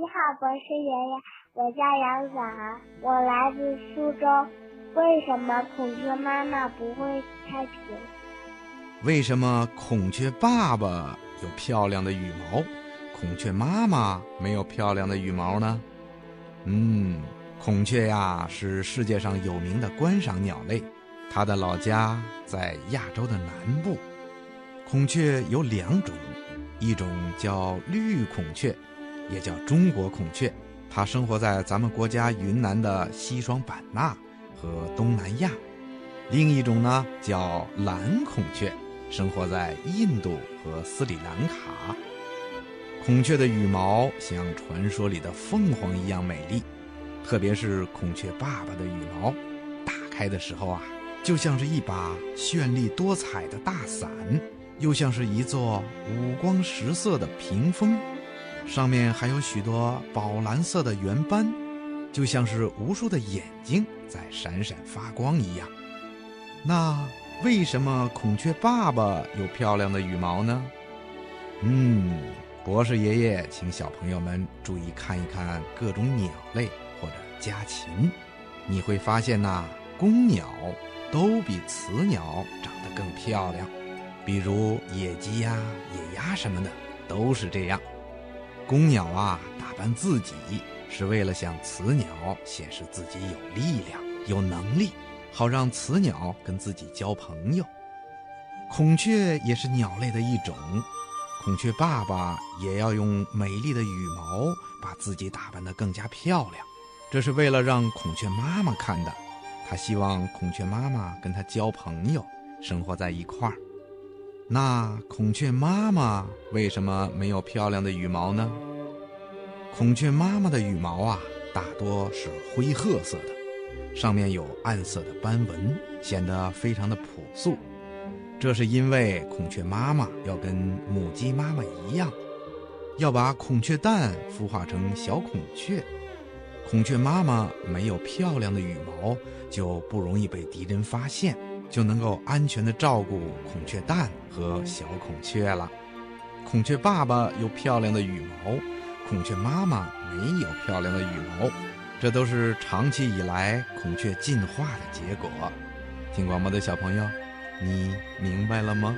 你好，博士爷爷，我叫杨子涵，我来自苏州。为什么孔雀妈妈不会开屏？为什么孔雀爸爸有漂亮的羽毛，孔雀妈妈没有漂亮的羽毛呢？嗯，孔雀呀是世界上有名的观赏鸟类，它的老家在亚洲的南部。孔雀有两种，一种叫绿孔雀，也叫中国孔雀，它生活在咱们国家云南的西双版纳和东南亚；另一种呢叫蓝孔雀，生活在印度和斯里兰卡。孔雀的羽毛像传说里的凤凰一样美丽，特别是孔雀爸爸的羽毛，打开的时候啊，就像是一把绚丽多彩的大伞。又像是一座五光十色的屏风，上面还有许多宝蓝色的圆斑，就像是无数的眼睛在闪闪发光一样。那为什么孔雀爸爸有漂亮的羽毛呢？嗯，博士爷爷请小朋友们注意看一看各种鸟类或者家禽，你会发现呐，公鸟都比雌鸟长得更漂亮。比如野鸡呀、野鸭什么的，都是这样。公鸟啊，打扮自己是为了向雌鸟显示自己有力量、有能力，好让雌鸟跟自己交朋友。孔雀也是鸟类的一种，孔雀爸爸也要用美丽的羽毛把自己打扮得更加漂亮，这是为了让孔雀妈妈看的。他希望孔雀妈妈跟他交朋友，生活在一块儿。那孔雀妈妈为什么没有漂亮的羽毛呢？孔雀妈妈的羽毛啊，大多是灰褐色的，上面有暗色的斑纹，显得非常的朴素。这是因为孔雀妈妈要跟母鸡妈妈一样，要把孔雀蛋孵化成小孔雀。孔雀妈妈没有漂亮的羽毛，就不容易被敌人发现。就能够安全的照顾孔雀蛋和小孔雀了。孔雀爸爸有漂亮的羽毛，孔雀妈妈没有漂亮的羽毛，这都是长期以来孔雀进化的结果。听广播的小朋友，你明白了吗？